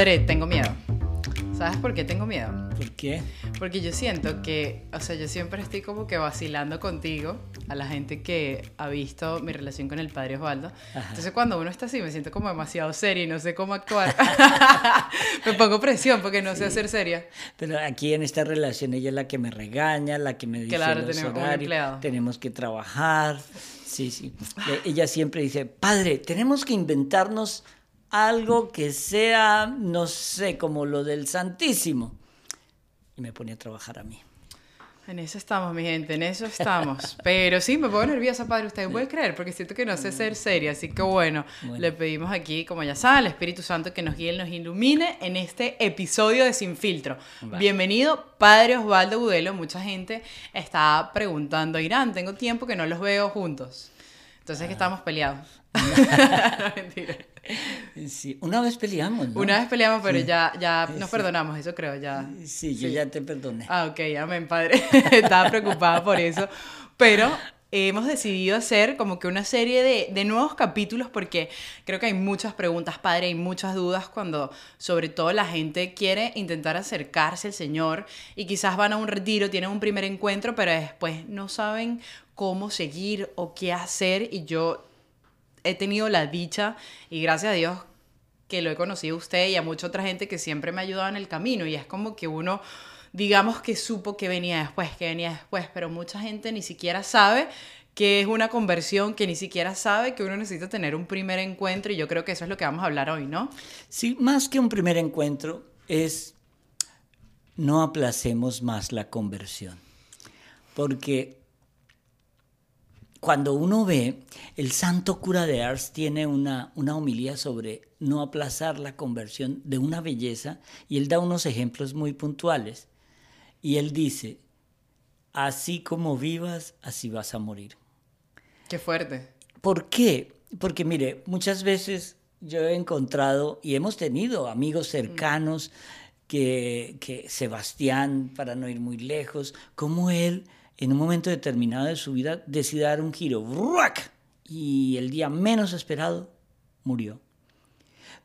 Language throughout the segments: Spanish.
Padre, tengo miedo. ¿Sabes por qué tengo miedo? ¿Por qué? Porque yo siento que, o sea, yo siempre estoy como que vacilando contigo a la gente que ha visto mi relación con el padre Osvaldo. Entonces cuando uno está así me siento como demasiado seria y no sé cómo actuar. me pongo presión porque no sé hacer seria. Pero aquí en esta relación ella es la que me regaña, la que me dice Claro, los tenemos horarios, empleado. tenemos que trabajar. Sí, sí. Ella siempre dice, padre, tenemos que inventarnos algo que sea, no sé, como lo del Santísimo. Y me pone a trabajar a mí. En eso estamos, mi gente, en eso estamos. Pero sí, me pongo nerviosa, padre, usted puede creer, porque siento que no sé ser seria. Así que bueno, Bueno. le pedimos aquí, como ya saben, al Espíritu Santo que nos guíe y nos ilumine en este episodio de Sin Filtro. Vale. Bienvenido, padre Osvaldo Budelo. Mucha gente está preguntando, Irán, tengo tiempo que no los veo juntos. Entonces Ah. que estamos peleados. Mentira. Sí, una vez peleamos, ¿no? Una vez peleamos, pero ya, ya nos Sí. perdonamos, eso creo, ya. Sí, yo ya te perdoné. Ah, ok, amén, padre. Estaba preocupada por eso. Pero hemos decidido hacer como que una serie de, de nuevos capítulos porque creo que hay muchas preguntas, padre, hay muchas dudas cuando sobre todo la gente quiere intentar acercarse al Señor y quizás van a un retiro, tienen un primer encuentro, pero después no saben cómo seguir o qué hacer y yo he tenido la dicha y gracias a Dios que lo he conocido a usted y a mucha otra gente que siempre me ha ayudado en el camino y es como que uno digamos que supo que venía después, que venía después, pero mucha gente ni siquiera sabe que es una conversión, que ni siquiera sabe que uno necesita tener un primer encuentro y yo creo que eso es lo que vamos a hablar hoy, ¿no? Sí, más que un primer encuentro es no aplacemos más la conversión. Porque cuando uno ve, el santo cura de Ars tiene una, una homilía sobre no aplazar la conversión de una belleza y él da unos ejemplos muy puntuales. Y él dice, así como vivas, así vas a morir. Qué fuerte. ¿Por qué? Porque mire, muchas veces yo he encontrado y hemos tenido amigos cercanos que, que Sebastián, para no ir muy lejos, como él en un momento determinado de su vida decide dar un giro ¡ruac! y el día menos esperado murió.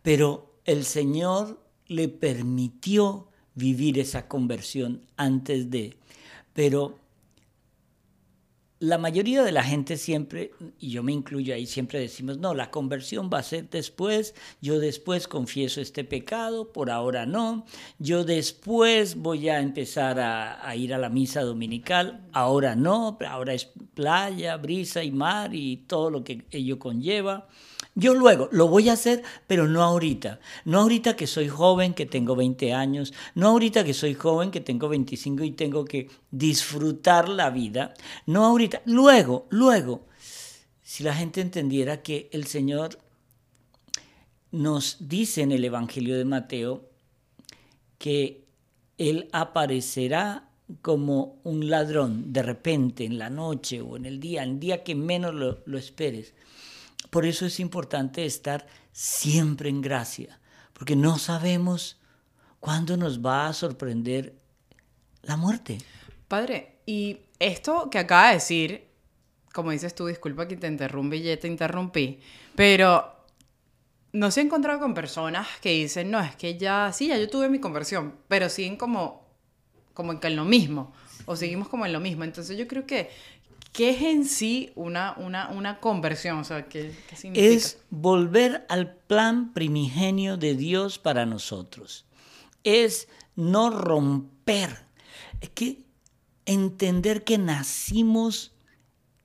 Pero el Señor le permitió vivir esa conversión antes de. Pero la mayoría de la gente siempre, y yo me incluyo ahí, siempre decimos, no, la conversión va a ser después, yo después confieso este pecado, por ahora no, yo después voy a empezar a, a ir a la misa dominical, ahora no, ahora es playa, brisa y mar y todo lo que ello conlleva. Yo luego lo voy a hacer, pero no ahorita. No ahorita que soy joven, que tengo 20 años. No ahorita que soy joven, que tengo 25 y tengo que disfrutar la vida. No ahorita. Luego, luego, si la gente entendiera que el Señor nos dice en el Evangelio de Mateo que Él aparecerá como un ladrón de repente en la noche o en el día, el día que menos lo, lo esperes. Por eso es importante estar siempre en gracia, porque no sabemos cuándo nos va a sorprender la muerte. Padre, y esto que acaba de decir, como dices tú, disculpa que te interrumpí y te interrumpí, pero no se ha encontrado con personas que dicen, no, es que ya, sí, ya yo tuve mi conversión, pero siguen como, como en lo mismo, o seguimos como en lo mismo. Entonces yo creo que, ¿qué es en sí una, una, una conversión? O sea, ¿qué, qué significa? Es volver al plan primigenio de Dios para nosotros. Es no romper. Es que entender que nacimos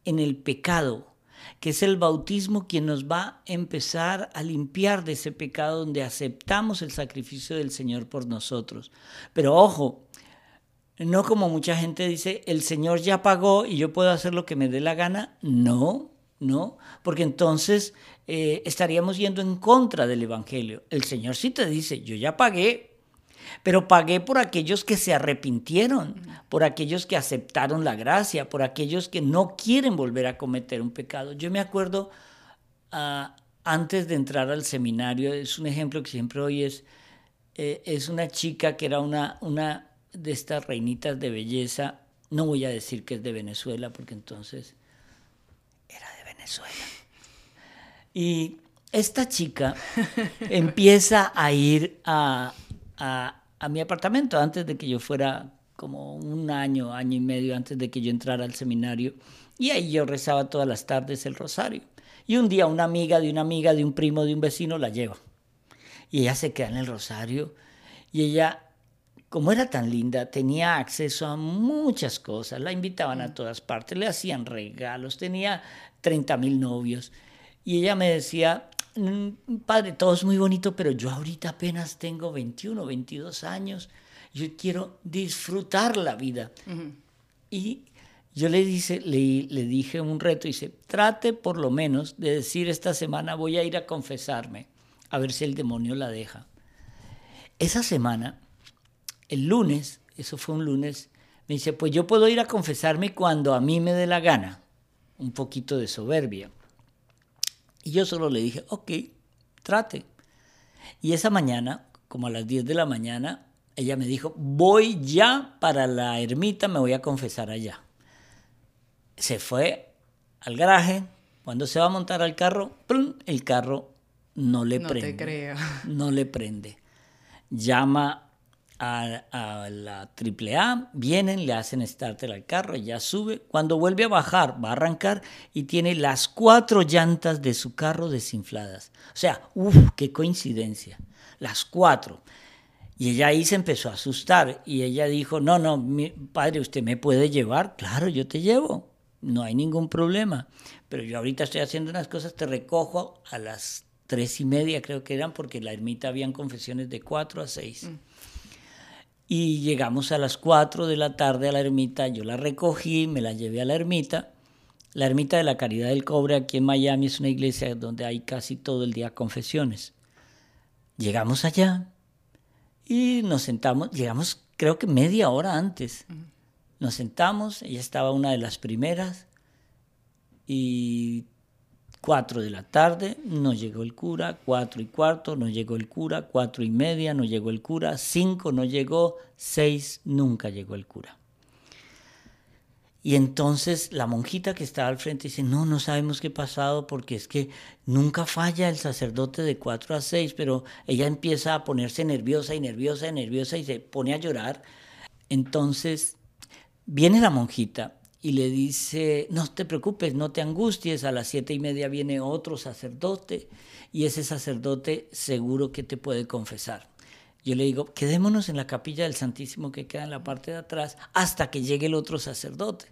en el pecado, que es el bautismo quien nos va a empezar a limpiar de ese pecado donde aceptamos el sacrificio del Señor por nosotros. Pero ojo, no como mucha gente dice, el Señor ya pagó y yo puedo hacer lo que me dé la gana. No, no, porque entonces eh, estaríamos yendo en contra del Evangelio. El Señor sí te dice, yo ya pagué, pero pagué por aquellos que se arrepintieron, por aquellos que aceptaron la gracia, por aquellos que no quieren volver a cometer un pecado. Yo me acuerdo, ah, antes de entrar al seminario, es un ejemplo que siempre hoy es, eh, es una chica que era una, una de estas reinitas de belleza, no voy a decir que es de Venezuela, porque entonces era de Venezuela. Y esta chica empieza a ir a, a, mi apartamento antes de que yo fuera como un año, año y medio antes de que yo entrara al seminario. Y ahí yo rezaba todas las tardes el rosario. Y un día una amiga de una amiga, de un primo, de un vecino la lleva. Y ella se queda en el rosario. Y ella, como era tan linda, tenía acceso a muchas cosas. La invitaban a mm. todas partes, le hacían regalos, tenía 30 mil novios. Y ella me decía, Mm, padre, todo es muy bonito, pero yo ahorita apenas tengo 21, 22 años. Yo quiero disfrutar la vida. Y yo le, dice, le, le, dije un reto, dice, trate por lo menos de decir esta semana voy a ir a confesarme, a ver si el demonio la deja. Esa semana, el lunes, eso fue un lunes, me dice, pues yo puedo ir a confesarme cuando a mí me dé la gana. Un poquito de soberbia. Y yo solo le dije, ok, trate. Y esa mañana, como a las 10 de la mañana, ella me dijo, voy ya para la ermita, me voy a confesar allá. Se fue al garaje, cuando se va a montar al carro, el carro no le prende. No te creo. No le prende. Llama a, la AAA, vienen, le hacen starter al carro, ya sube. Cuando vuelve a bajar, va a arrancar y tiene las cuatro llantas de su carro desinfladas. O sea, uff, qué coincidencia. Las cuatro. Y ella ahí se empezó a asustar y ella dijo, no, no, mi padre, ¿usted me puede llevar? Claro, yo te llevo, no hay ningún problema. Pero yo ahorita estoy haciendo unas cosas, te recojo a las tres y media creo que eran, porque la ermita habían confesiones de cuatro a seis. Mm y llegamos a las 4 de la tarde a la ermita, yo la recogí, me la llevé a la ermita. La ermita de la Caridad del Cobre aquí en Miami es una iglesia donde hay casi todo el día confesiones. Llegamos allá y nos sentamos, llegamos creo que media hora antes. Nos sentamos, ella estaba una de las primeras y 4 de la tarde, no llegó el cura, cuatro y cuarto, no llegó el cura, cuatro y media, no llegó el cura, cinco no llegó, seis nunca llegó el cura. Y entonces la monjita que estaba al frente dice, no, no sabemos qué ha pasado porque es que nunca falla el sacerdote de 4 a 6, pero ella empieza a ponerse nerviosa y nerviosa y nerviosa y se pone a llorar. Entonces viene la monjita y le dice, no te preocupes, no te angusties, a las siete y media viene otro sacerdote y ese sacerdote seguro que te puede confesar. Yo le digo, quedémonos en la capilla del Santísimo que queda en la parte de atrás hasta que llegue el otro sacerdote.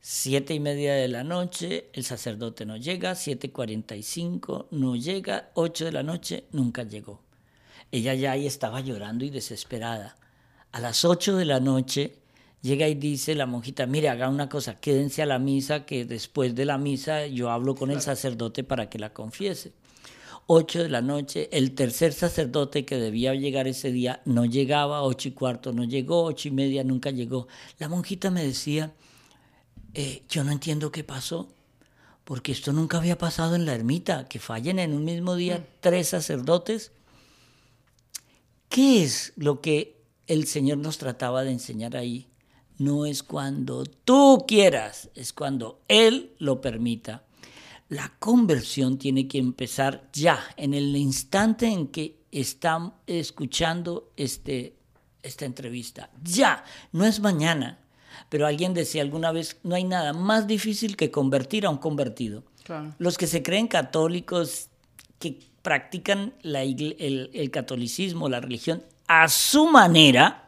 Siete y media de la noche, el sacerdote no llega, siete cuarenta y cinco, no llega, ocho de la noche, nunca llegó. Ella ya ahí estaba llorando y desesperada. A las ocho de la noche, llega y dice la monjita, mire, haga una cosa, quédense a la misa, que después de la misa yo hablo con el sacerdote para que la confiese. Ocho de la noche, el tercer sacerdote que debía llegar ese día no llegaba, ocho y cuarto no llegó, ocho y media nunca llegó. La monjita me decía, eh, yo no entiendo qué pasó, porque esto nunca había pasado en la ermita, que fallen en un mismo día mm. tres sacerdotes. ¿Qué es lo que el Señor nos trataba de enseñar ahí? No es cuando tú quieras, es cuando Él lo permita. La conversión tiene que empezar ya, en el instante en que están escuchando este, esta entrevista. Ya, no es mañana. Pero alguien decía alguna vez, no hay nada más difícil que convertir a un convertido. Los que se creen católicos, que practican el catolicismo, la religión, a su manera,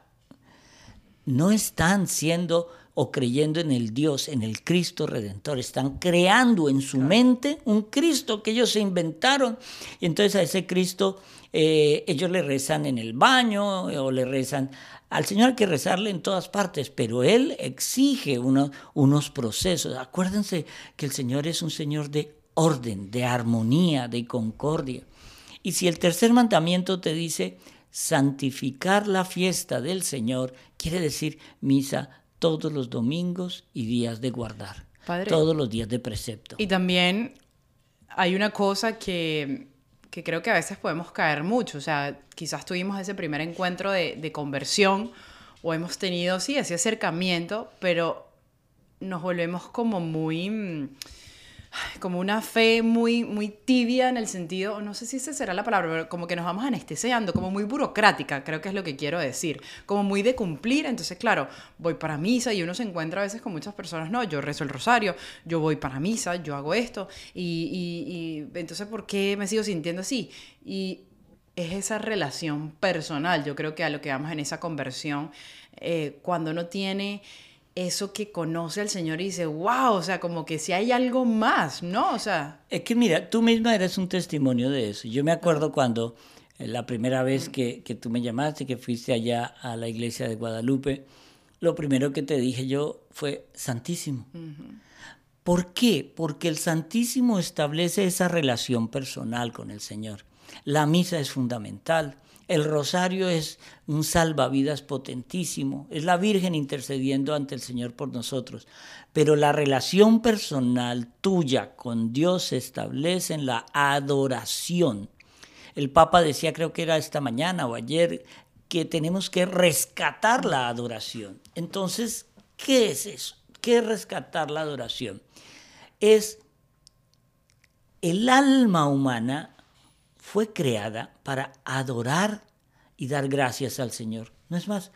no están siendo o creyendo en el Dios, en el Cristo Redentor. Están creando en su mente un Cristo que ellos se inventaron. Y entonces a ese Cristo eh, ellos le rezan en el baño o le rezan. Al Señor hay que rezarle en todas partes, pero Él exige unos procesos. Acuérdense que el Señor es un Señor de orden, de armonía, de concordia. Y si el tercer mandamiento te dice, santificar la fiesta del Señor quiere decir misa todos los domingos y días de guardar. todos los días de precepto. Y también hay una cosa que, creo que a veces podemos caer mucho. O sea, quizás tuvimos ese primer encuentro de, de conversión o hemos tenido, sí, ese acercamiento, pero nos volvemos como muy como una fe muy, muy tibia en el sentido, no sé si esa será la palabra, pero como que nos vamos anestesiando, como muy burocrática, creo que es lo que quiero decir, como muy de cumplir, entonces claro, voy para misa y uno se encuentra a veces con muchas personas, no, yo rezo el rosario, yo voy para misa, yo hago esto, y, y entonces ¿por qué me sigo sintiendo así? Y es esa relación personal, yo creo que a lo que vamos en esa conversión, eh, cuando uno tiene eso que conoce al Señor y dice, wow, o sea, como que si hay algo más, ¿no? O sea... Es que mira, tú misma eres un testimonio de eso. Yo me acuerdo cuando eh, la primera vez que, que tú me llamaste, que fuiste allá a la iglesia de Guadalupe, lo primero que te dije yo fue Santísimo. ¿Por qué? Porque el Santísimo establece esa relación personal con el Señor. La misa es fundamental. El rosario es un salvavidas potentísimo, es la Virgen intercediendo ante el Señor por nosotros. Pero la relación personal tuya con Dios se establece en la adoración. El Papa decía, creo que era esta mañana o ayer, que tenemos que rescatar la adoración. Entonces, ¿qué es eso? ¿Qué es rescatar la adoración? Es el alma humana fue creada para adorar y dar gracias al Señor. No es más,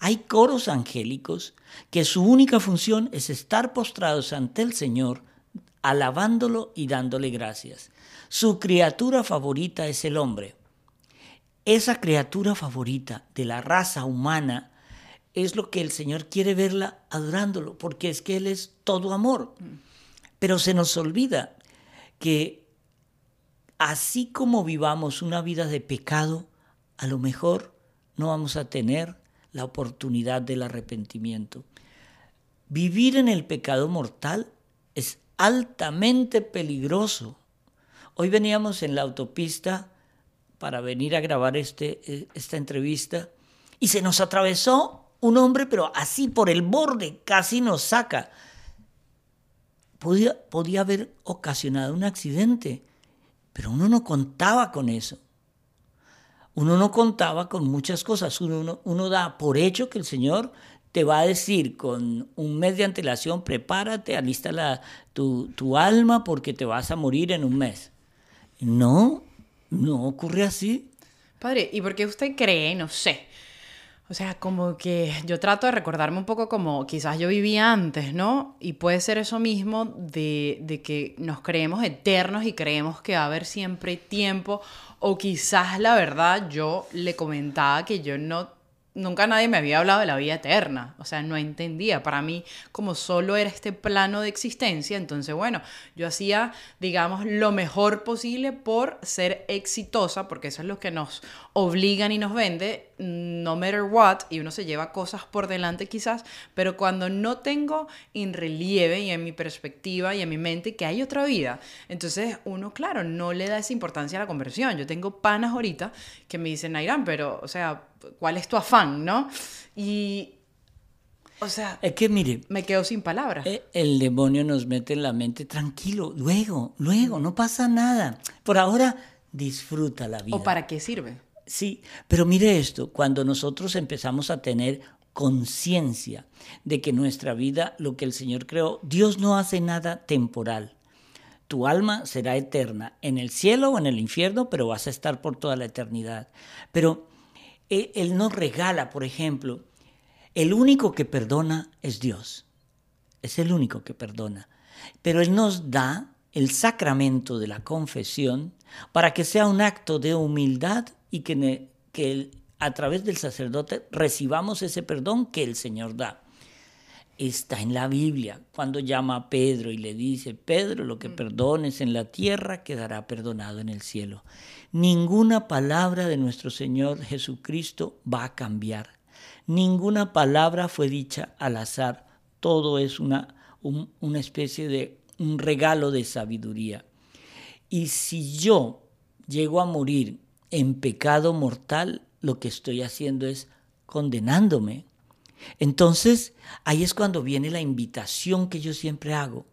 hay coros angélicos que su única función es estar postrados ante el Señor, alabándolo y dándole gracias. Su criatura favorita es el hombre. Esa criatura favorita de la raza humana es lo que el Señor quiere verla adorándolo, porque es que Él es todo amor. Pero se nos olvida que así como vivamos una vida de pecado, a lo mejor no vamos a tener la oportunidad del arrepentimiento. Vivir en el pecado mortal es altamente peligroso. Hoy veníamos en la autopista para venir a grabar este, eh, esta entrevista y se nos atravesó un hombre, pero así por el borde, casi nos saca. Podía, podía haber ocasionado un accidente. Pero uno no contaba con eso. Uno no contaba con muchas cosas. Uno, da por hecho que el Señor te va a decir con un mes de antelación, prepárate, alista tu, tu alma porque te vas a morir en un mes. No, no ocurre así. Padre, ¿y por qué usted cree, no sé, o sea, como que yo trato de recordarme un poco como quizás yo vivía antes, ¿no? Y puede ser eso mismo de, de, que nos creemos eternos y creemos que va a haber siempre tiempo. O quizás la verdad yo le comentaba que yo no nunca nadie me había hablado de la vida eterna, o sea, no entendía. Para mí, como solo era este plano de existencia, entonces, bueno, yo hacía, digamos, lo mejor posible por ser exitosa, porque eso es lo que nos obligan y nos vende, no matter what, y uno se lleva cosas por delante quizás, pero cuando no tengo en relieve y en mi perspectiva y en mi mente que hay otra vida, entonces uno, claro, no le da esa importancia a la conversión. Yo tengo panas ahorita que me dicen, Nairán, pero, o sea, ¿cuál es tu afán, no? Y, o sea, es que mire, me quedo sin palabras. Eh, el demonio nos mete en la mente, tranquilo, luego, luego, no pasa nada. Por ahora, disfruta la vida. ¿O para qué sirve? Sí, pero mire esto, cuando nosotros empezamos a tener conciencia de que nuestra vida, lo que el Señor creó, Dios no hace nada temporal. Tu alma será eterna en el cielo o en el infierno, pero vas a estar por toda la eternidad. Pero eh, Él nos regala, por ejemplo, el único que perdona es Dios. Es el único que perdona. Pero Él nos da el sacramento de la confesión para que sea un acto de humildad y que, que a través del sacerdote recibamos ese perdón que el Señor da. Está en la Biblia, cuando llama a Pedro y le dice, Pedro, lo que mm. perdones en la tierra quedará perdonado en el cielo. Ninguna palabra de nuestro Señor Jesucristo va a cambiar. Ninguna palabra fue dicha al azar. Todo es una, una especie de un regalo de sabiduría. Y si yo llego a morir en pecado mortal, lo que estoy haciendo es condenándome. Entonces, ahí es cuando viene la invitación que yo siempre hago.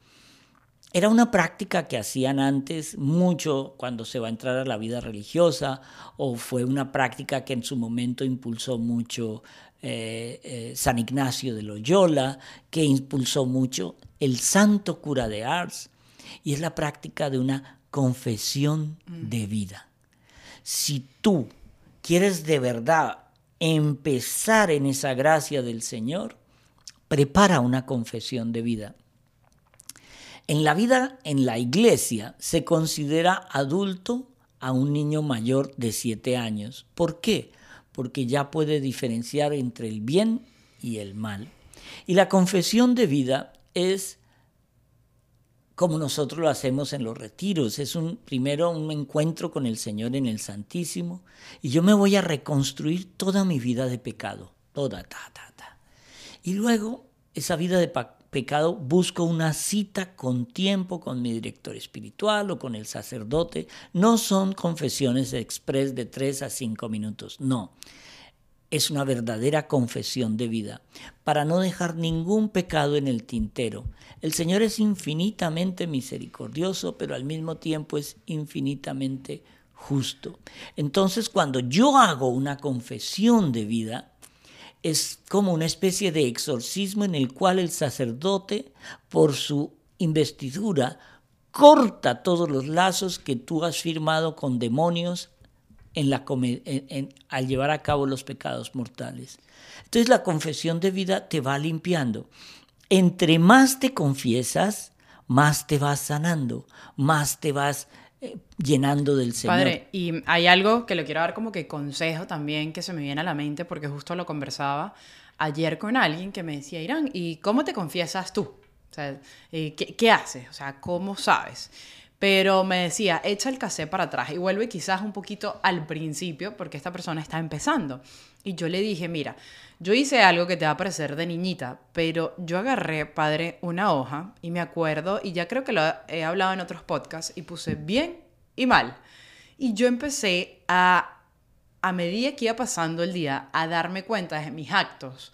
Era una práctica que hacían antes mucho cuando se va a entrar a la vida religiosa o fue una práctica que en su momento impulsó mucho eh, eh, San Ignacio de Loyola, que impulsó mucho el santo cura de Ars, y es la práctica de una confesión de vida. Si tú quieres de verdad empezar en esa gracia del Señor, prepara una confesión de vida. En la vida en la iglesia se considera adulto a un niño mayor de siete años. ¿Por qué? Porque ya puede diferenciar entre el bien y el mal. Y la confesión de vida es como nosotros lo hacemos en los retiros. Es un primero un encuentro con el Señor en el Santísimo y yo me voy a reconstruir toda mi vida de pecado, toda ta ta ta. Y luego esa vida de pecado busco una cita con tiempo con mi director espiritual o con el sacerdote. No son confesiones express de tres a cinco minutos, no es una verdadera confesión de vida, para no dejar ningún pecado en el tintero. El Señor es infinitamente misericordioso, pero al mismo tiempo es infinitamente justo. Entonces, cuando yo hago una confesión de vida, es como una especie de exorcismo en el cual el sacerdote, por su investidura, corta todos los lazos que tú has firmado con demonios en la, al llevar a cabo los pecados mortales. Entonces la confesión de vida te va limpiando. Entre más te confiesas, más te vas sanando, más te vas eh, llenando del Señor. Padre, y hay algo que le quiero dar como que consejo también que se me viene a la mente porque justo lo conversaba ayer con alguien que me decía, Irán, ¿y cómo te confiesas tú? O sea, eh, ¿qué, ¿qué, haces? O sea, ¿cómo sabes? Pero me decía, echa el cassette para atrás y vuelve quizás un poquito al principio porque esta persona está empezando. Y yo le dije, mira, yo hice algo que te va a parecer de niñita, pero yo agarré, padre, una hoja y me acuerdo, y ya creo que lo he hablado en otros podcasts, y puse bien y mal. Y yo empecé a, a medida que iba pasando el día, a darme cuenta de mis actos.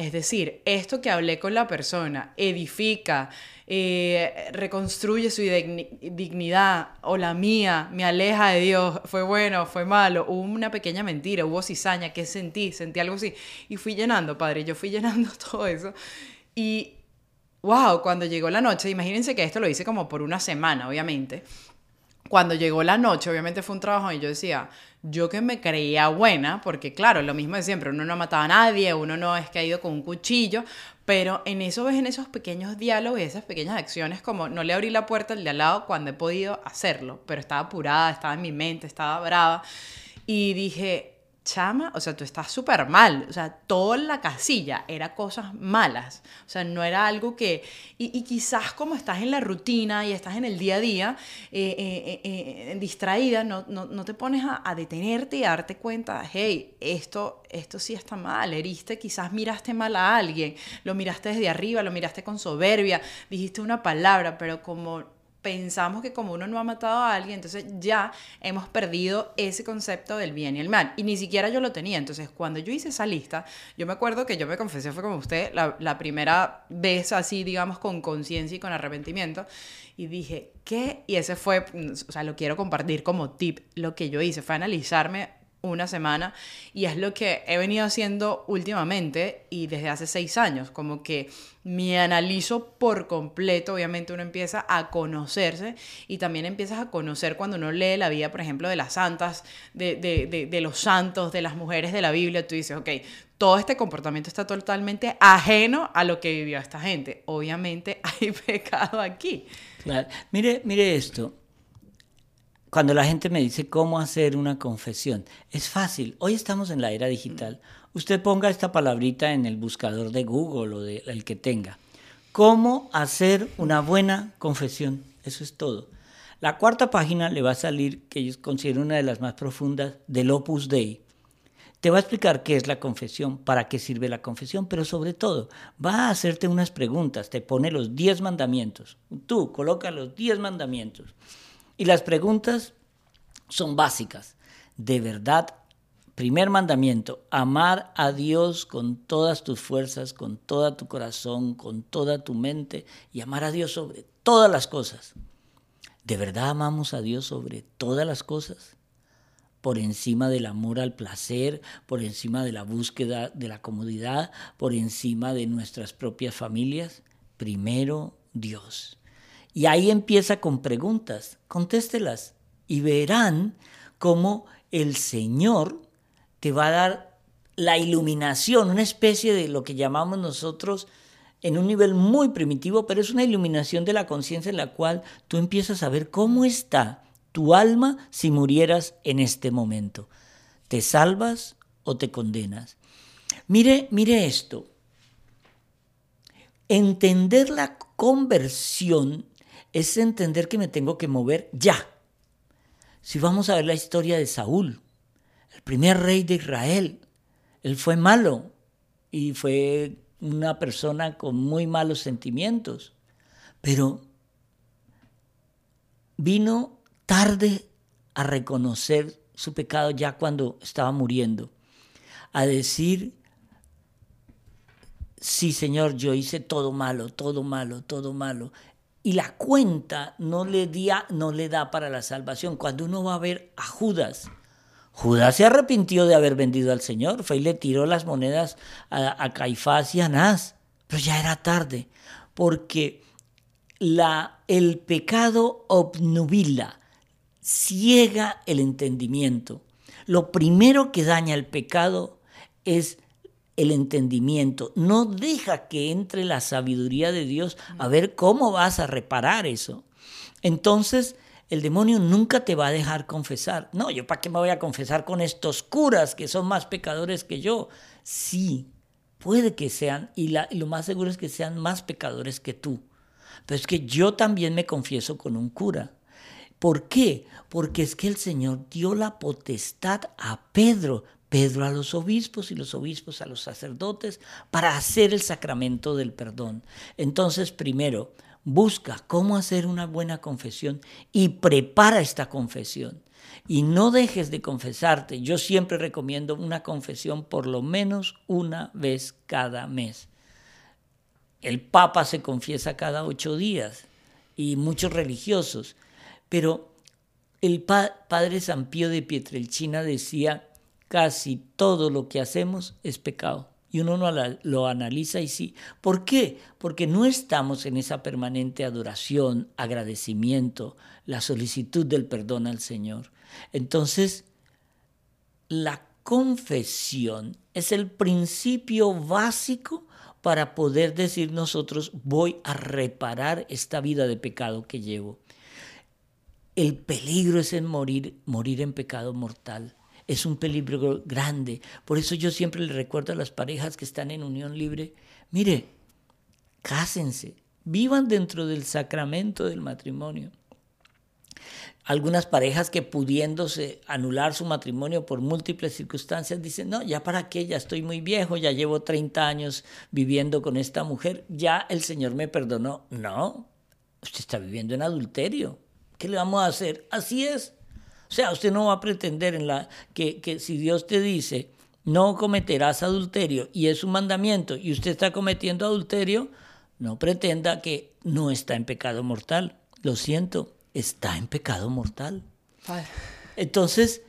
Es decir, esto que hablé con la persona edifica, eh, reconstruye su dignidad o la mía, me aleja de Dios, fue bueno, fue malo, hubo una pequeña mentira, hubo cizaña, ¿qué sentí? Sentí algo así. Y fui llenando, padre, yo fui llenando todo eso. Y, wow, cuando llegó la noche, imagínense que esto lo hice como por una semana, obviamente. Cuando llegó la noche, obviamente fue un trabajo y yo decía, yo que me creía buena, porque claro, lo mismo de siempre, uno no ha matado a nadie, uno no es que ha ido con un cuchillo, pero en eso ves en esos pequeños diálogos y esas pequeñas acciones como no le abrí la puerta al de al lado cuando he podido hacerlo, pero estaba apurada, estaba en mi mente, estaba brava y dije, chama, o sea, tú estás súper mal, o sea, toda la casilla era cosas malas, o sea, no era algo que, y, quizás como estás en la rutina y estás en el día a día, eh, eh, eh, distraída, no, no, no, te pones a, detenerte y a darte cuenta, hey, esto, esto sí está mal, heriste, quizás miraste mal a alguien, lo miraste desde arriba, lo miraste con soberbia, dijiste una palabra, pero como pensamos que como uno no ha matado a alguien, entonces ya hemos perdido ese concepto del bien y el mal. Y ni siquiera yo lo tenía. Entonces, cuando yo hice esa lista, yo me acuerdo que yo me confesé, fue como usted, la, primera vez así, digamos, con conciencia y con arrepentimiento. Y dije, ¿qué? Y ese fue, o sea, lo quiero compartir como tip. Lo que yo hice fue analizarme una semana y es lo que he venido haciendo últimamente y desde hace seis años, como que me analizo por completo, obviamente uno empieza a conocerse y también empiezas a conocer cuando uno lee la vida, por ejemplo, de las santas, de, de, de, los santos, de las mujeres de la Biblia, tú dices, ok, todo este comportamiento está totalmente ajeno a lo que vivió esta gente. Obviamente hay pecado aquí. Claro. Mire, mire esto, cuando la gente me dice cómo hacer una confesión, es fácil. Hoy estamos en la era digital. Usted ponga esta palabrita en el buscador de Google o de, el que tenga. ¿Cómo hacer una buena confesión? Eso es todo. La cuarta página le va a salir, que yo considero una de las más profundas, del Opus Dei. Te va a explicar qué es la confesión, para qué sirve la confesión, pero sobre todo va a hacerte unas preguntas, te pone los diez mandamientos. Tú coloca los diez mandamientos y las preguntas son básicas. De verdad, primer mandamiento, amar a Dios con todas tus fuerzas, con todo tu corazón, con toda tu mente y amar a Dios sobre todas las cosas. ¿De verdad amamos a Dios sobre todas las cosas? Por encima del amor al placer, por encima de la búsqueda de la comodidad, por encima de nuestras propias familias. Primero Dios. Y ahí empieza con preguntas, contéstelas y verán cómo el Señor te va a dar la iluminación, una especie de lo que llamamos nosotros en un nivel muy primitivo, pero es una iluminación de la conciencia en la cual tú empiezas a ver cómo está tu alma si murieras en este momento. ¿Te salvas o te condenas? Mire, mire esto. Entender la conversión es entender que me tengo que mover ya. Si vamos a ver la historia de Saúl, el primer rey de Israel, él fue malo y fue una persona con muy malos sentimientos, pero vino tarde a reconocer su pecado ya cuando estaba muriendo, a decir, sí Señor, yo hice todo malo, todo malo, todo malo. Y la cuenta no le, da, para la salvación. Cuando uno va a ver a Judas, Judas se arrepintió de haber vendido al Señor, fue y le tiró las monedas a, Caifás y a Anás, pero ya era tarde, porque el pecado obnubila, ciega el entendimiento. Lo primero que daña el pecado es el entendimiento. No deja que entre la sabiduría de Dios a ver cómo vas a reparar eso. Entonces, el demonio nunca te va a dejar confesar. No, yo para qué me voy a confesar con estos curas que son más pecadores que yo. Sí, puede que sean, y, y lo más seguro es que sean más pecadores que tú. Pero es que yo también me confieso con un cura. ¿Por qué? Porque es que el Señor dio la potestad a Pedro Pedro a los obispos y los obispos a los sacerdotes para hacer el sacramento del perdón. Entonces, primero, busca cómo hacer una buena confesión y prepara esta confesión. Y no dejes de confesarte. Yo siempre recomiendo una confesión por lo menos una vez cada mes. El Papa se confiesa cada ocho días y muchos religiosos. Pero el padre San Pío de Pietrelcina decía casi todo lo que hacemos es pecado. Y uno lo analiza y sí. ¿Por qué? Porque no estamos en esa permanente adoración, agradecimiento, la solicitud del perdón al Señor. Entonces, la confesión es el principio básico para poder decir nosotros voy a reparar esta vida de pecado que llevo. El peligro es en morir, morir en pecado mortal es un peligro grande. Por eso yo siempre le recuerdo a las parejas que están en unión libre, mire, cásense, vivan dentro del sacramento del matrimonio. Algunas parejas que pudiéndose anular su matrimonio por múltiples circunstancias dicen, no, ya para qué, ya estoy muy viejo, ya llevo 30 años viviendo con esta mujer, ya el Señor me perdonó. No, usted está viviendo en adulterio. ¿Qué le vamos a hacer? Así es. O sea, usted no va a pretender en la, que, que si Dios te dice, no cometerás adulterio y es un mandamiento y usted está cometiendo adulterio, no pretenda que no está en pecado mortal. Lo siento, está en pecado mortal. Entonces,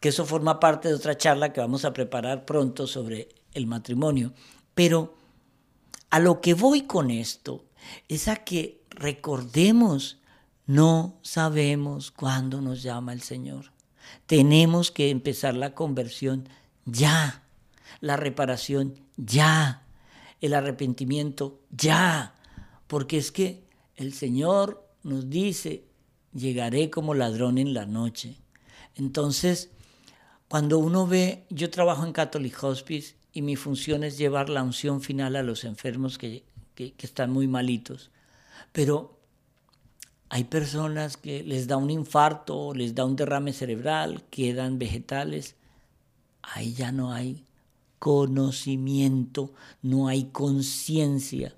que eso forma parte de otra charla que vamos a preparar pronto sobre el matrimonio. Pero a lo que voy con esto es a que recordemos no sabemos cuándo nos llama el Señor. Tenemos que empezar la conversión ya, la reparación ya, el arrepentimiento ya, porque es que el Señor nos dice, llegaré como ladrón en la noche. Entonces, cuando uno ve, yo trabajo en Catholic Hospice y mi función es llevar la unción final a los enfermos que, que están muy malitos, pero hay personas que les da un infarto, les da un derrame cerebral, quedan vegetales. Ahí ya no hay conocimiento, no hay conciencia.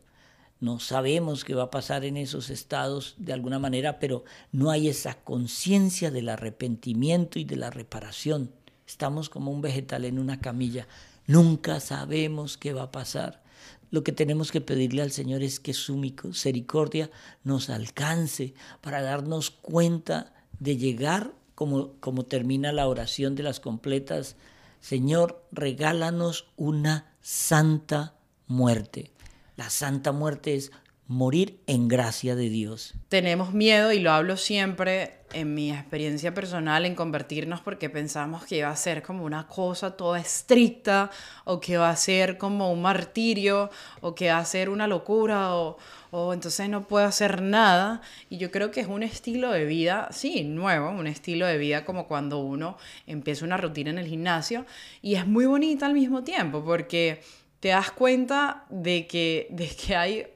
No sabemos qué va a pasar en esos estados de alguna manera, pero no hay esa conciencia del arrepentimiento y de la reparación. Estamos como un vegetal en una camilla. Nunca sabemos qué va a pasar. Lo que tenemos que pedirle al Señor es que su misericordia nos alcance para darnos cuenta de llegar como, como termina la oración de las completas. Señor, regálanos una santa muerte. La santa muerte es morir en gracia de Dios. Tenemos miedo y lo hablo siempre en mi experiencia personal en convertirnos porque pensamos que va a ser como una cosa toda estricta o que va a ser como un martirio o que va a ser una locura o, o entonces no puedo hacer nada. Y yo creo que es un estilo de vida, sí, nuevo, un estilo de vida como cuando uno empieza una rutina en el gimnasio y es muy bonita al mismo tiempo porque te das cuenta de que, de que hay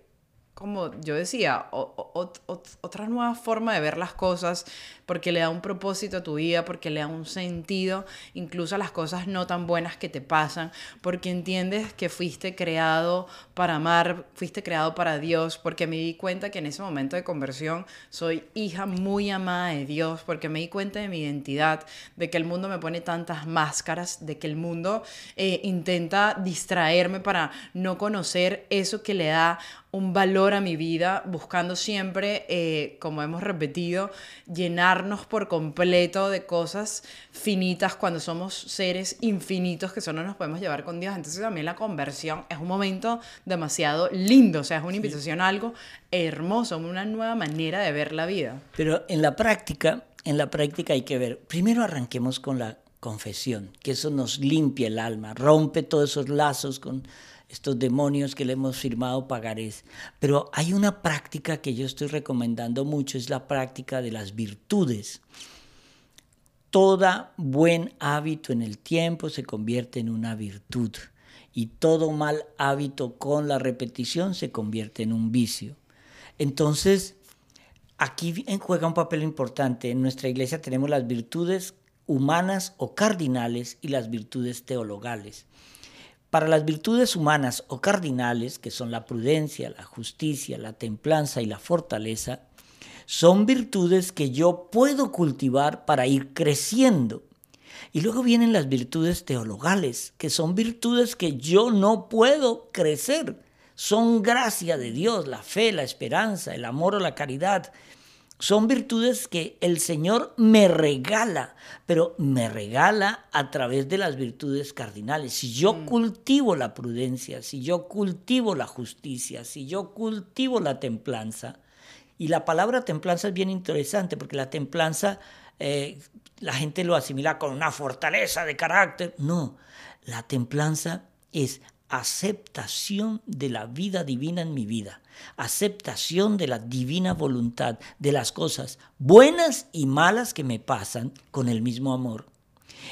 como yo decía, otra nueva forma de ver las cosas, porque le da un propósito a tu vida, porque le da un sentido, incluso a las cosas no tan buenas que te pasan, porque entiendes que fuiste creado para amar, fuiste creado para Dios, porque me di cuenta que en ese momento de conversión soy hija muy amada de Dios, porque me di cuenta de mi identidad, de que el mundo me pone tantas máscaras, de que el mundo eh, intenta distraerme para no conocer eso que le da un valor a mi vida, buscando siempre, eh, como hemos repetido, llenarnos por completo de cosas finitas cuando somos seres infinitos que solo nos podemos llevar con Dios. Entonces también la conversión es un momento demasiado lindo, o sea, es una invitación a algo hermoso, una nueva manera de ver la vida. Pero en la práctica, en la práctica hay que ver, primero arranquemos con la confesión, que eso nos limpia el alma, rompe todos esos lazos con estos demonios que le hemos firmado pagarés. Pero hay una práctica que yo estoy recomendando mucho, es la práctica de las virtudes. Todo buen hábito en el tiempo se convierte en una virtud y todo mal hábito con la repetición se convierte en un vicio. Entonces, aquí juega un papel importante. En nuestra iglesia tenemos las virtudes humanas o cardinales y las virtudes teologales. Para las virtudes humanas o cardinales, que son la prudencia, la justicia, la templanza y la fortaleza, son virtudes que yo puedo cultivar para ir creciendo. Y luego vienen las virtudes teologales, que son virtudes que yo no puedo crecer. Son gracia de Dios, la fe, la esperanza, el amor o la caridad. Son virtudes que el Señor me regala, pero me regala a través de las virtudes cardinales. Si yo mm. cultivo la prudencia, si yo cultivo la justicia, si yo cultivo la templanza, y la palabra templanza es bien interesante porque la templanza eh, la gente lo asimila con una fortaleza de carácter. No, la templanza es aceptación de la vida divina en mi vida, aceptación de la divina voluntad, de las cosas buenas y malas que me pasan con el mismo amor.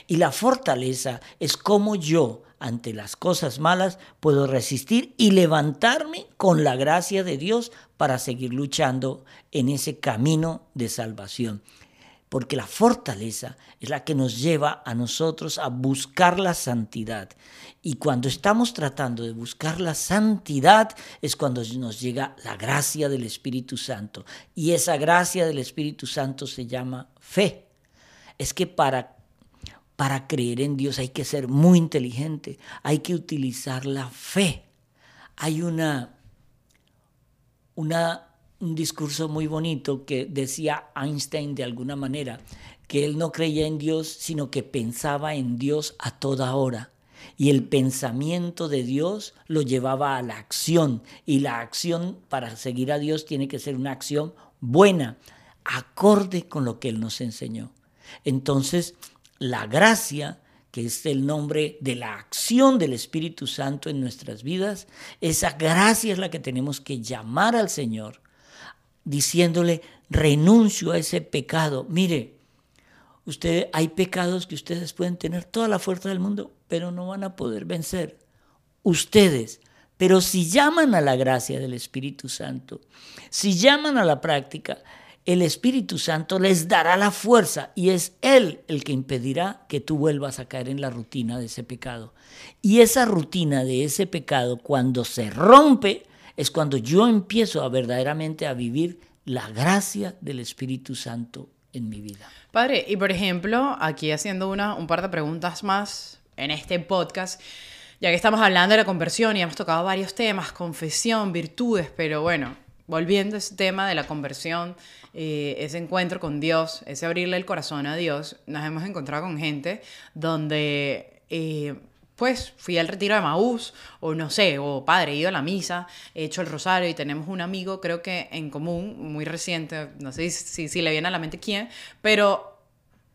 Y la fortaleza es como yo, ante las cosas malas, puedo resistir y levantarme con la gracia de Dios para seguir luchando en ese camino de salvación porque la fortaleza es la que nos lleva a nosotros a buscar la santidad. Y cuando estamos tratando de buscar la santidad es cuando nos llega la gracia del Espíritu Santo. Y esa gracia del Espíritu Santo se llama fe. Es que para, para creer en Dios hay que ser muy inteligente, hay que utilizar la fe. Hay una, una un discurso muy bonito que decía Einstein de alguna manera, que él no creía en Dios, sino que pensaba en Dios a toda hora. Y el pensamiento de Dios lo llevaba a la acción. Y la acción para seguir a Dios tiene que ser una acción buena, acorde con lo que Él nos enseñó. Entonces, la gracia, que es el nombre de la acción del Espíritu Santo en nuestras vidas, esa gracia es la que tenemos que llamar al Señor diciéndole, renuncio a ese pecado. Mire, usted, hay pecados que ustedes pueden tener toda la fuerza del mundo, pero no van a poder vencer. Ustedes. Pero si llaman a la gracia del Espíritu Santo, si llaman a la práctica, el Espíritu Santo les dará la fuerza y es Él el que impedirá que tú vuelvas a caer en la rutina de ese pecado. Y esa rutina de ese pecado, cuando se rompe, es cuando yo empiezo a verdaderamente a vivir la gracia del Espíritu Santo en mi vida. Padre, y por ejemplo, aquí haciendo una, un par de preguntas más en este podcast, ya que estamos hablando de la conversión y hemos tocado varios temas, confesión, virtudes, pero bueno, volviendo a ese tema de la conversión, eh, ese encuentro con Dios, ese abrirle el corazón a Dios, nos hemos encontrado con gente donde... Eh, pues fui al retiro de Maús, o no sé, o padre, he ido a la misa, he hecho el rosario y tenemos un amigo, creo que en común, muy reciente, no sé si, si le viene a la mente quién, pero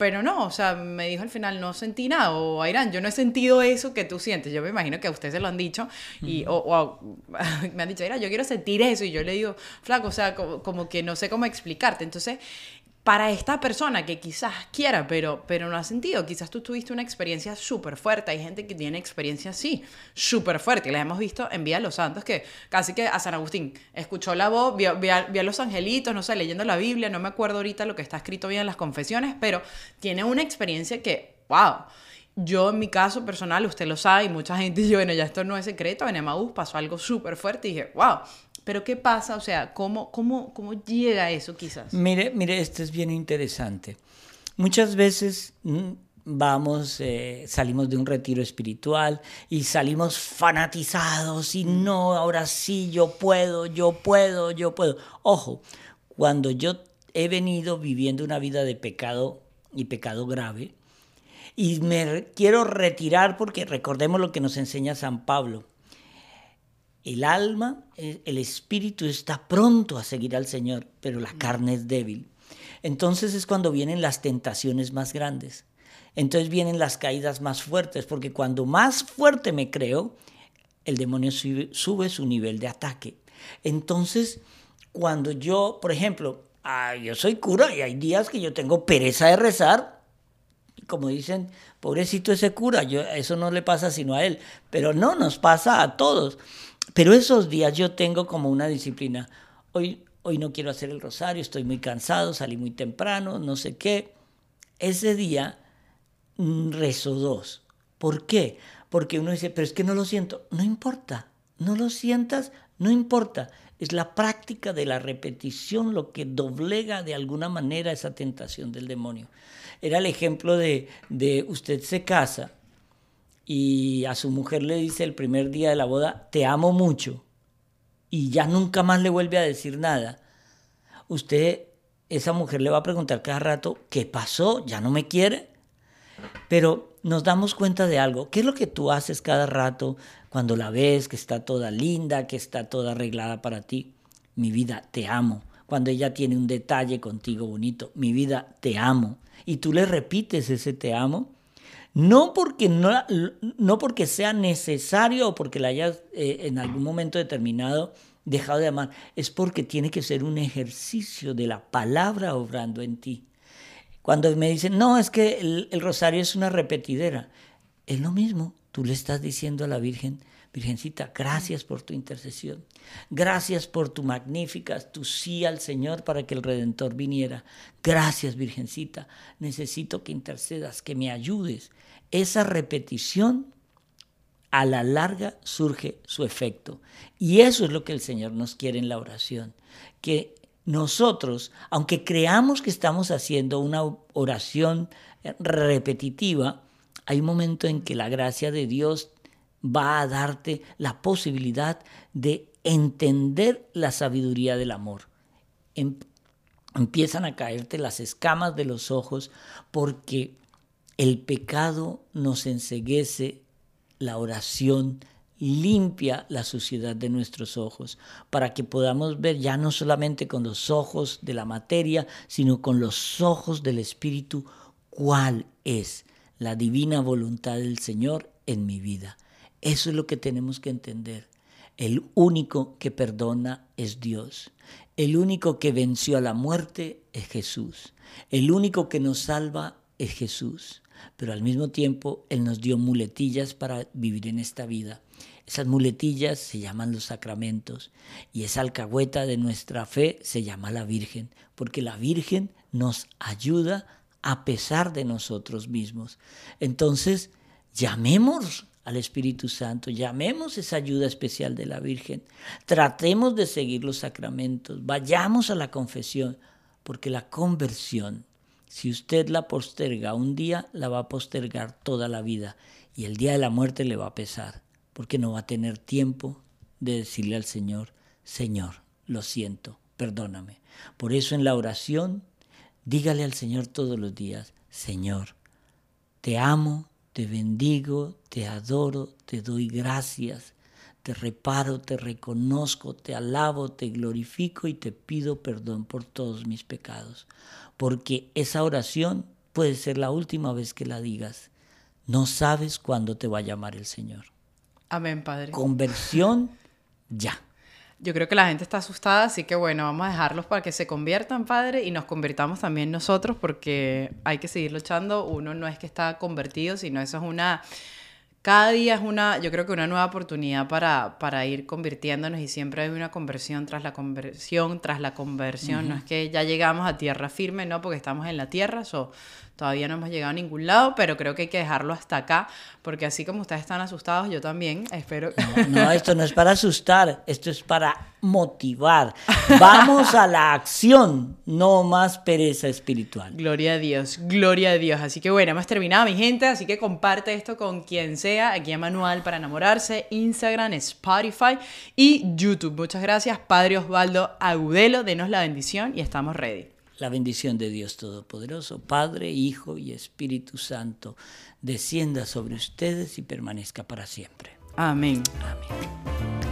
pero no, o sea, me dijo al final, no sentí nada, o Ayrán, yo no he sentido eso que tú sientes. Yo me imagino que a ustedes se lo han dicho, y, o, me han dicho, Ayrán, yo quiero sentir eso, y yo le digo, flaco, o sea, como que no sé cómo explicarte. Entonces, para esta persona que quizás quiera, pero, pero no ha sentido, quizás tú tuviste una experiencia súper fuerte. Hay gente que tiene experiencia así, súper fuerte. La hemos visto en Vía Los Santos, que casi que a San Agustín escuchó la voz, vio, a, los angelitos, no sé, leyendo la Biblia, no me acuerdo ahorita lo que está escrito bien en las confesiones, pero tiene una experiencia que, wow. Yo en mi caso personal, usted lo sabe, y mucha gente dice, bueno, ya esto no es secreto, en Emaús pasó algo súper fuerte y dije, wow, pero ¿qué pasa? O sea, ¿cómo, cómo, cómo llega eso quizás? Mire, mire, esto es bien interesante. Muchas veces mm, vamos, eh, salimos de un retiro espiritual y salimos fanatizados y no, ahora sí, yo puedo, yo puedo, yo puedo. Ojo, cuando yo he venido viviendo una vida de pecado y pecado grave, y me quiero retirar porque recordemos lo que nos enseña San Pablo el alma, eh, el espíritu está pronto a seguir al Señor, pero la carne es débil. Entonces es cuando vienen las tentaciones más grandes. Entonces vienen las caídas más fuertes, porque cuando más fuerte me creo, el demonio sube, su nivel de ataque. Entonces, cuando yo, por ejemplo, ah, yo soy cura y hay días que yo tengo pereza de rezar, como dicen, pobrecito ese cura, yo, eso no le pasa sino a él, pero no, nos pasa a todos. Pero esos días yo tengo como una disciplina. Hoy, hoy no quiero hacer el rosario, estoy muy cansado, salí muy temprano, no sé qué. Ese día mm, rezo dos. ¿Por qué? Porque uno dice, pero es que no lo siento. No importa, no lo sientas, no importa. Es la práctica de la repetición lo que doblega de alguna manera esa tentación del demonio. Era el ejemplo de, de usted se casa y a su mujer le dice el primer día de la boda, te amo mucho, y ya nunca más le vuelve a decir nada, usted, esa mujer le va a preguntar cada rato, ¿qué pasó? ¿Ya no me quiere? Pero nos damos cuenta de algo. ¿Qué es lo que tú haces cada rato cuando la ves, que está toda linda, que está toda arreglada para ti? Mi vida, te amo. Cuando ella tiene un detalle contigo bonito, mi vida, te amo. Y tú le repites ese te amo no porque, no, no porque sea necesario o porque la hayas eh, en algún momento determinado dejado de amar, es porque tiene que ser un ejercicio de la palabra obrando en ti. Cuando me dicen, no, es que el, el rosario es una repetidera, es lo mismo, tú le estás diciendo a la Virgen, Virgencita, gracias por tu intercesión. Gracias por tu magnífica, tu sí al Señor para que el Redentor viniera. Gracias, Virgencita. Necesito que intercedas, que me ayudes. Esa repetición a la larga surge su efecto. Y eso es lo que el Señor nos quiere en la oración. Que nosotros, aunque creamos que estamos haciendo una oración repetitiva, hay un momento en que la gracia de Dios va a darte la posibilidad de entender la sabiduría del amor. Em, empiezan a caerte las escamas de los ojos porque el pecado nos enseguece, la oración limpia la suciedad de nuestros ojos, para que podamos ver ya no solamente con los ojos de la materia, sino con los ojos del Espíritu cuál es la divina voluntad del Señor en mi vida. Eso es lo que tenemos que entender. El único que perdona es Dios. El único que venció a la muerte es Jesús. El único que nos salva es Jesús. Pero al mismo tiempo Él nos dio muletillas para vivir en esta vida. Esas muletillas se llaman los sacramentos y esa alcahueta de nuestra fe se llama la Virgen, porque la Virgen nos ayuda a pesar de nosotros mismos. Entonces, llamemos al Espíritu Santo, llamemos esa ayuda especial de la Virgen, tratemos de seguir los sacramentos, vayamos a la confesión, porque la conversión, si usted la posterga un día, la va a postergar toda la vida y el día de la muerte le va a pesar, porque no va a tener tiempo de decirle al Señor, Señor, lo siento, perdóname. Por eso en la oración, dígale al Señor todos los días, Señor, te amo, te bendigo, te adoro, te doy gracias, te reparo, te reconozco, te alabo, te glorifico y te pido perdón por todos mis pecados. Porque esa oración puede ser la última vez que la digas. No sabes cuándo te va a llamar el Señor. Amén, Padre. Conversión ya. Yo creo que la gente está asustada, así que bueno, vamos a dejarlos para que se conviertan, Padre, y nos convirtamos también nosotros, porque hay que seguir luchando. Uno no es que está convertido, sino eso es una cada día es una, yo creo que una nueva oportunidad para, para ir convirtiéndonos y siempre hay una conversión tras la conversión, tras la conversión. No es que ya llegamos a tierra firme, no, porque estamos en la tierra, eso todavía no hemos llegado a ningún lado, pero creo que hay que dejarlo hasta acá, porque así como ustedes están asustados, yo también espero. No, esto no es para asustar, esto es para motivar. Vamos a la acción, no más pereza espiritual. Gloria a Dios, gloria a Dios. Así que bueno, hemos terminado, mi gente, así que comparte esto con quien sea, aquí en Manual para enamorarse, Instagram, Spotify y YouTube. Muchas gracias, Padre Osvaldo Agudelo, denos la bendición y estamos ready. La bendición de Dios Todopoderoso, Padre, Hijo y Espíritu Santo, descienda sobre ustedes y permanezca para siempre. Amén. Amén.